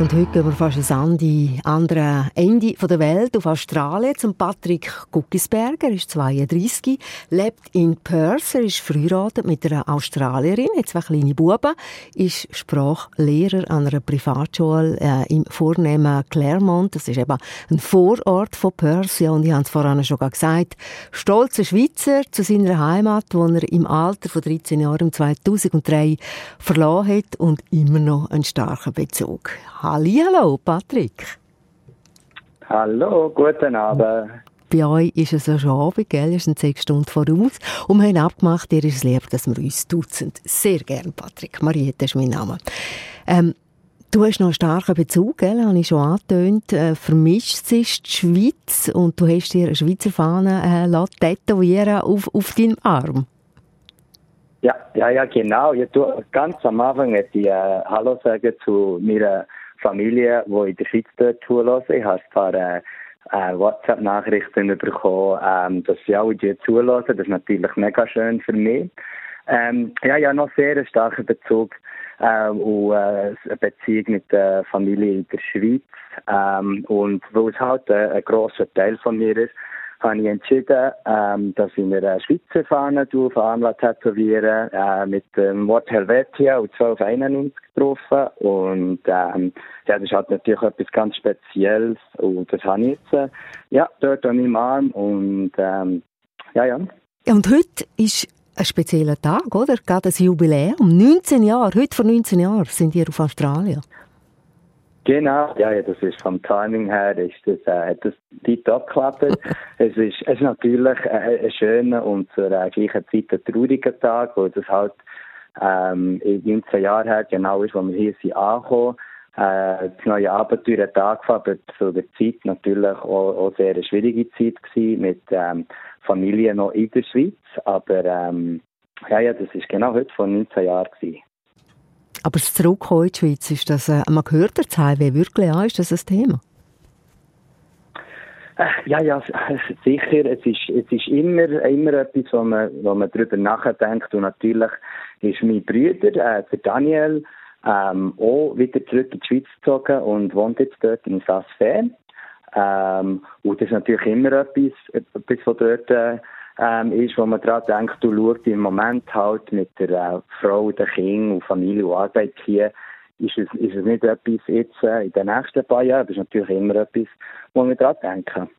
Und heute gehen wir fast an die andere Ende der Welt, auf Australien, zum Patrick Guckisberger. Er ist 32, lebt in Perth, er ist verheiratet mit einer Australierin, hat zwei kleine Buben, ist Sprachlehrer an einer Privatschule äh, im vornehmen Claremont. Das ist eben ein Vorort von Perth. Ja, und ich habe es vorhin schon gesagt, stolzer Schweizer zu seiner Heimat, wo er im Alter von 13 Jahren 2003 verloren hat und immer noch einen starken Bezug Hallo, Patrick. Hallo, guten Abend. Bei euch ist es ja schon Abend, gell? Es sind sechs Stunden voraus. Und wir haben abgemacht, ihr ist es lieb, dass wir uns duzen. Sehr gern, Patrick. Mariette ist mein Name. Ähm, du hast noch einen starken Bezug, gell? Habe ich schon angetönt. Äh, vermischt sich die Schweiz und du hast dir eine Schweizer Fahne äh, tätowieren auf, auf deinem Arm. Ja, ja, ja, genau. Ja, du, ganz am Anfang ich äh, Hallo sagen zu meiner Familie, die in der Schweiz dort zulassen. Ich habe ein paar äh, äh, WhatsApp-Nachrichten bekommen, ähm, dass sie alle die zulassen. Das ist natürlich mega schön für mich. Ähm, ja, ja, noch sehr einen starken Bezug äh, und äh, eine Beziehung mit der Familie in der Schweiz. Ähm, und weil es halt äh, ein grosser Teil von mir ist, habe ich entschieden, ähm, dass ich mir eine Schweizer Fahne Arm tätowieren äh, mit dem Wort Helvetia und 1291 drauf. Und ähm, ja, das ist halt natürlich etwas ganz Spezielles und das habe ich jetzt äh, ja, dort an meinem Arm und ähm, ja, ja. Und heute ist ein spezieller Tag, oder? Gerade ein Jubiläum. 19 Jahre, heute vor 19 Jahren sind wir auf Australien. Genau, ja, ja, das ist vom Timing her, ist das, äh, hat das tiptop geklappt. es ist, es ist natürlich äh, ein schöner und zur äh, gleichen Zeit ein trauriger Tag, weil das halt, ähm, 19 Jahre her genau ist, wo wir hier sind angekommen. Äh, das neue Abenteuer hat angefangen, aber zu der Zeit natürlich auch, auch sehr eine schwierige Zeit gewesen, mit, ähm, Familie noch in der Schweiz, aber, ähm, ja, ja, das ist genau heute vor 19 Jahren gewesen. Aber das Zurückkommen in die Schweiz, ist das, äh, man hört das Heimweh wirklich an, ist das ein Thema? Äh, ja, ja, sicher. Es ist, es ist immer, immer etwas, wo man, wo man darüber nachdenkt. Und natürlich ist mein Bruder, äh, der Daniel, ähm, auch wieder zurück in die Schweiz gezogen und wohnt jetzt dort in Sassfern. Ähm, und das ist natürlich immer etwas, etwas was dort äh, ähm, ist, wo man daran denkt, du schaust im Moment halt mit der äh, Frau, den Kindern und Familie und Arbeit hier, ist es, ist es nicht etwas jetzt äh, in den nächsten paar Jahren, das ist natürlich immer etwas, wo wir daran denken.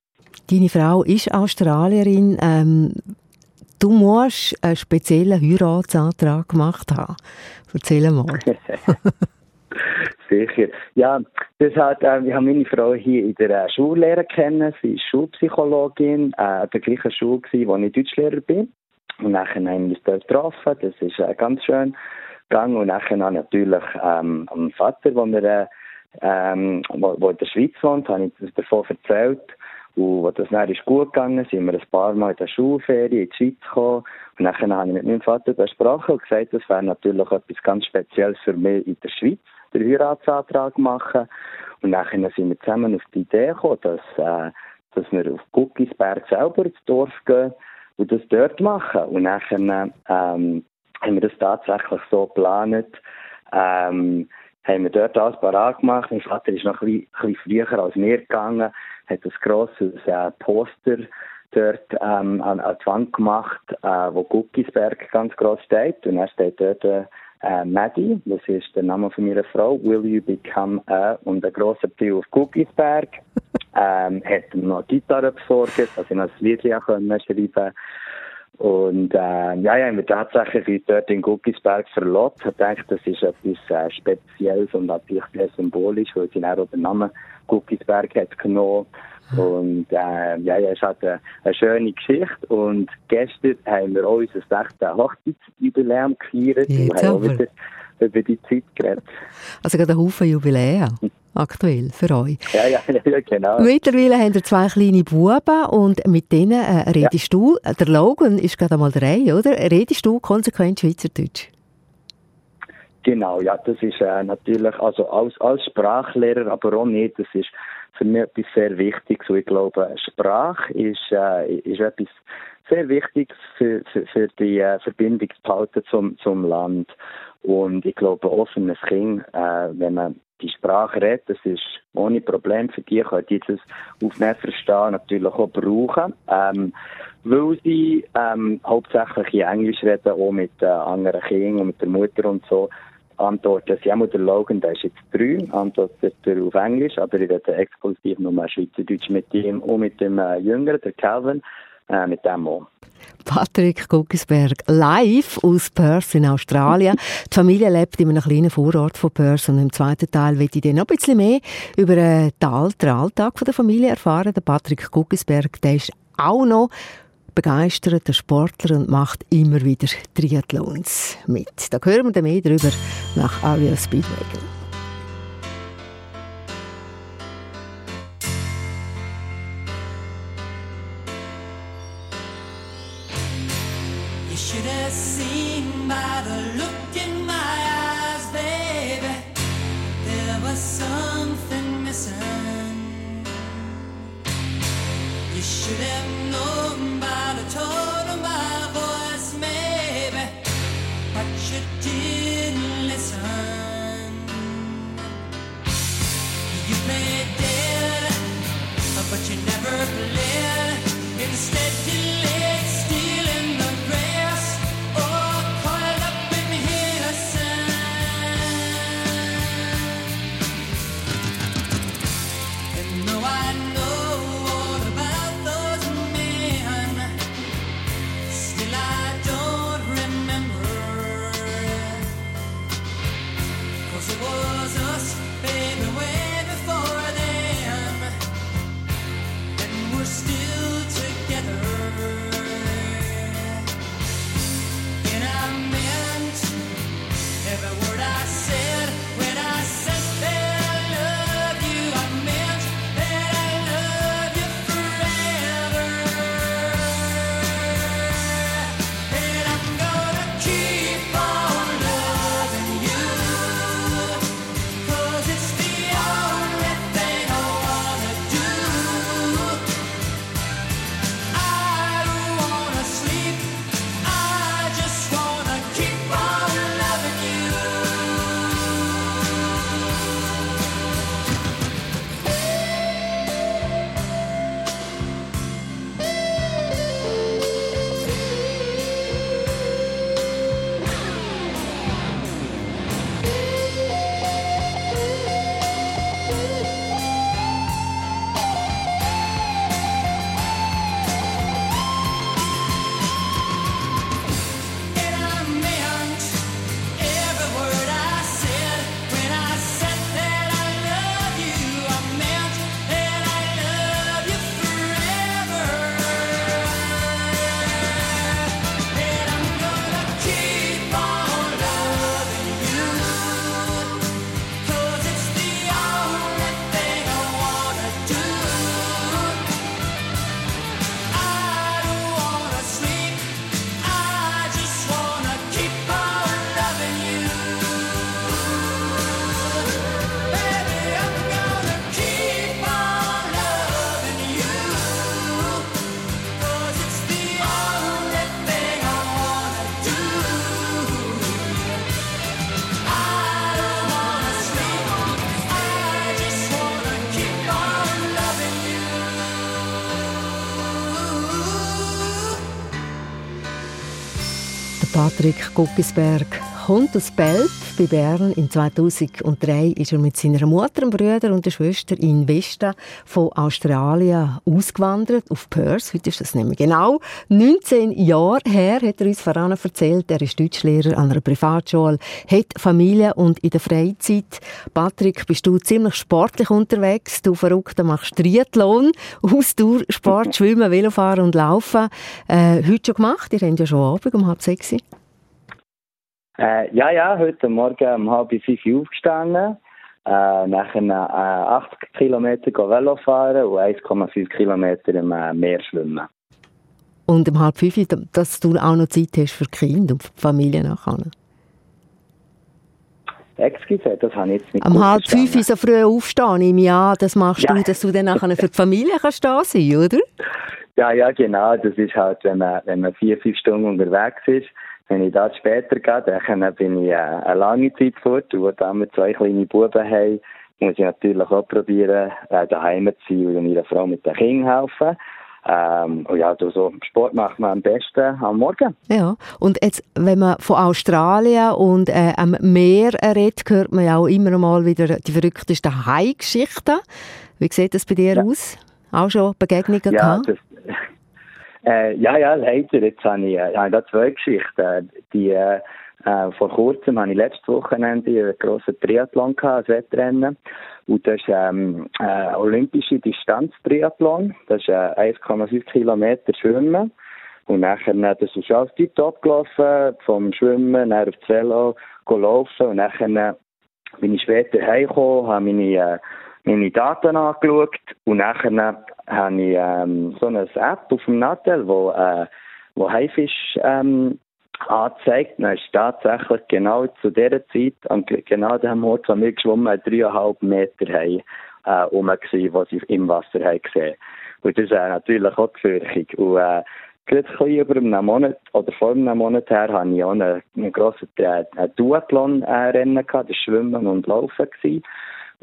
Deine Frau ist Australierin. Ähm, du musst einen speziellen Heiratsantrag gemacht haben. Erzähl mal. Sicher. Ja, das hat, äh, wir haben meine Frau hier in der äh, Schullehre kennen. Sie ist Schulpsychologin, äh, an der gleichen Schule gewesen, wo ich Deutschlehrer bin. Und nachher haben wir uns dort getroffen. Das ist äh, ganz schön gegangen. Und nachher natürlich ähm, am Vater, wo, wir, äh, ähm, wo, wo in der Schweiz wohnt, habe ich davon erzählt. Und als das dann ist gut gegangen, sind wir ein paar Mal in der Schulferie in die Schweiz gekommen. Und dann habe ich mit meinem Vater besprochen und gesagt, das wäre natürlich etwas ganz Spezielles für mich in der Schweiz den Heiratsantrag machen. Und dann sind wir zusammen auf die Idee gekommen, dass, äh, dass wir auf Guckisberg selber ins Dorf gehen und das dort machen. Und dann ähm, haben wir das tatsächlich so geplant. Ähm, haben wir dort alles parat gemacht. Mein Vater ist noch ein bisschen früher als mir gegangen, hat ein grosses äh, Poster dort ähm, an, an die Wand gemacht, äh, wo Guckisberg ganz groß steht. Und er steht dort äh, äh, Maddie, das ist der Name von meiner Frau, Will You Become a, und ein grosser Pfeil auf Cookiesberg. ähm, hat noch Gitarre besorgt, dass ich noch ein Lied schreiben konnte. Und äh, ja, ja, wir tatsächlich dort in Guckisberg verlobt. Ich denke, das ist etwas äh, Spezielles und natürlich sehr symbolisch, weil sie auch den Namen Guckisberg hat genommen und äh, ja, es hat eine, eine, schöne Geschichte. Und gestern haben wir auch unser 16. Hochzeitsjubiläum gefeiert und haben auch wieder über die Zeit geredet. Also gerade ein Haufen Jubiläen aktuell für euch. Ja, ja, ja, genau. Mittlerweile haben ihr zwei kleine Buben und mit denen äh, redest ja. du, der Logan ist gerade einmal drei, oder? Redest du konsequent Schweizerdeutsch? Genau, ja, das ist äh, natürlich, also als, als Sprachlehrer, aber auch nicht, das ist für mich etwas sehr Wichtiges. Und ich glaube, Sprache ist, äh, ist etwas sehr Wichtiges für, für, für die äh, Verbindung zum, zum Land. Und ich glaube, ein Kind, äh, wenn man die Sprache redet, das ist ohne Problem für die, können die das aufnehmen, verstehen, natürlich auch brauchen. Ähm, weil sie ähm, hauptsächlich in Englisch reden, auch mit äh, anderen Kindern und mit der Mutter und so antworten sie auch der Logan, der ist jetzt drei, antwortet er auf Englisch, aber ich rede exklusiv nur Schweizerdeutsch mit ihm und mit dem äh, Jüngeren, der Calvin, äh, mit dem auch. Patrick Guckisberg live aus Perth in Australien. Die Familie lebt in einem kleinen Vorort von Perth und im zweiten Teil wird ich dann noch ein bisschen mehr über den Alltag der Familie erfahren. Der Patrick Guckisberg, der ist auch noch begeisterter Sportler und macht immer wieder Triathlons mit. Da hören wir dann mehr darüber nach Aria Speedwagon. Patrick Guckisberg kommt aus Belp bei Bern. In 2003 ist er mit seiner Mutter, einem Bruder und der Schwester in Vesta von Australien ausgewandert, auf Perth. Heute ist das nämlich genau 19 Jahre her, hat er uns voran erzählt. Er ist Deutschlehrer an einer Privatschule, hat Familie und in der Freizeit. Patrick, bist du ziemlich sportlich unterwegs. Du Verrückter machst Triathlon, Ausdauer, Sport, Schwimmen, Velofahren und Laufen. Äh, heute schon gemacht? Ihr habt ja schon Abend um halb sechs. Äh, ja, ja, heute Morgen um halb fünf Uhr aufgestanden. Äh, nachher äh, 80 Kilometer Velo fahren und 1,5 Kilometer im äh, Meer schwimmen. Und um halb fünf, dass du auch noch Zeit hast für die Kinder und für die Familie nachher. Excuse, das habe ich jetzt nicht Am halb fünf so früh aufstehen, ich an, das machst Ja. du, dass du dann nachher für die Familie kannst da sein, oder? Ja, ja, genau. Das ist halt, wenn man, wenn man vier, fünf Stunden unterwegs ist. Wenn ich da später gehe, dann bin ich äh, eine lange Zeit fort. Und wo dann wir zwei kleine Buben haben, muss ich natürlich auch probieren, äh, daheim zu sein und meiner Frau mit den Kindern helfen. Ähm, und ja, so Sport macht man am besten am Morgen. Ja, und jetzt, wenn man von Australien und äh, am Meer redet, hört man ja auch immer mal wieder die verrücktesten Hai-Geschichten. Wie sieht das bei dir Ja. aus? Auch schon Begegnungen Ja, gehabt? das, äh, ja, ja, leider. Jetzt habe ich, äh, habe ich da zwei Geschichten. Die, äh, äh, vor kurzem habe ich letztes Wochenende einen grossen Triathlon gehabt, ein Wettrennen. Und das ist ähm, äh, olympische Distanz-Triathlon. Das ist äh, 1,5 Kilometer Schwimmen. Und nachher, das ist alles tiptop gelaufen, vom Schwimmen, dann auf das Velo, go laufen. Und nachher bin ich später heimgekommen, habe meine, äh, meine Daten angeschaut und nachher äh, habe ich ähm, so eine App auf dem Nattel, wo, äh, wo Haifisch ähm, angezeigt. Dann ist tatsächlich genau zu dieser Zeit, an ge- genau dem Ort, wo wir geschwommen haben, dreieinhalb Meter haben, äh, rum gewesen, was sie im Wasser haben gesehen. Und das ist äh, natürlich auch gefährlich. Und äh, gerade ein über einem Monat oder vor einem Monat her hatte ich auch einen, einen grossen äh, Duathlon-Rennen gehabt, das Schwimmen und Laufen gewesen.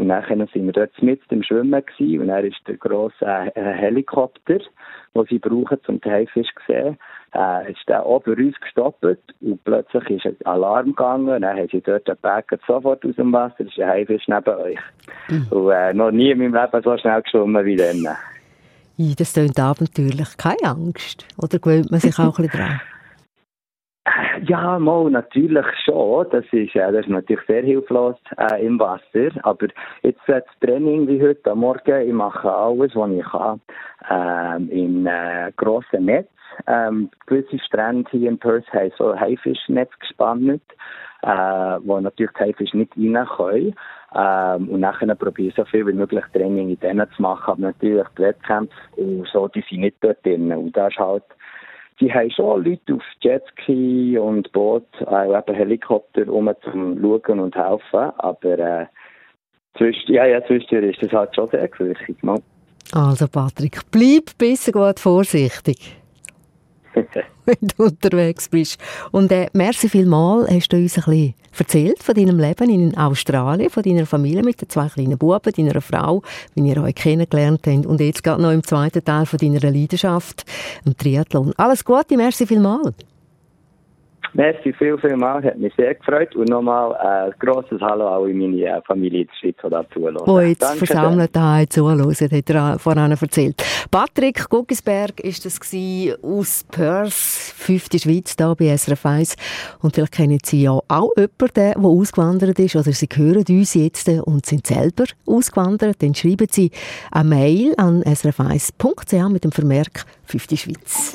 Und nachher sind wir dort mit im Schwimmen gewesen und dann ist der grosse äh, Helikopter, den sie brauchen, zum die Haifisch zu sehen, äh, ist der auch bei uns gestoppt und plötzlich ist ein Alarm gegangen und dann haben sie dort den Bäcker sofort aus dem Wasser, ist ein Haifisch neben euch. Und äh, noch nie in meinem Leben so schnell geschwommen wie dann. Das klingt abenteuerlich. Keine Angst. Oder gewöhnt man sich auch ein bisschen dran? Ja, mal, natürlich schon. Das ist, äh, das ist natürlich sehr hilflos äh, im Wasser. Aber jetzt äh, das Training wie heute am Morgen, ich mache alles, was ich kann, ähm, in äh, grossen Netz. Ähm, gewisse Strände hier in Perth haben so Haifischnetz gespannt, äh, wo natürlich die Haifische nicht rein können. Ähm, und nachher probiere ich so viel wie möglich Training in denen zu machen. Aber natürlich die Wettkämpfe und so, die sind nicht dort drin. Und das ist halt die haben schon Leute auf Jetski und Boot, auch eben Helikopter, um zum Schauen und helfen. Aber äh, zwischen, ja, ja, zwischendurch ist das halt schon sehr gefährlich. Mal. Also Patrick, bleib besser gut vorsichtig, wenn du unterwegs bist. Und äh, merci vielmal, hast du uns ein bisschen erzählt von deinem Leben in Australien, von deiner Familie mit den zwei kleinen Buben, deiner Frau, wie ihr euch kennengelernt habt und jetzt gerade noch im zweiten Teil von deiner Leidenschaft, im Triathlon. Alles Gute, merci vielmal. Merci viel, viel mal, hat mich sehr gefreut. Und nochmal äh, ein grosses Hallo auch in meine äh, Familie in der Schweiz, die da zuhören. die jetzt Danke versammelt haben, zuhören, hat er vorhin erzählt. Patrick Guggisberg ist das aus Perth, fünfte Schweiz, da bei SRF 1. Und vielleicht kennen Sie ja auch jemanden, der ausgewandert ist, oder Sie hören uns jetzt und sind selber ausgewandert, dann schreiben Sie eine Mail an srf1.ch mit dem Vermerk fünfte Schweiz.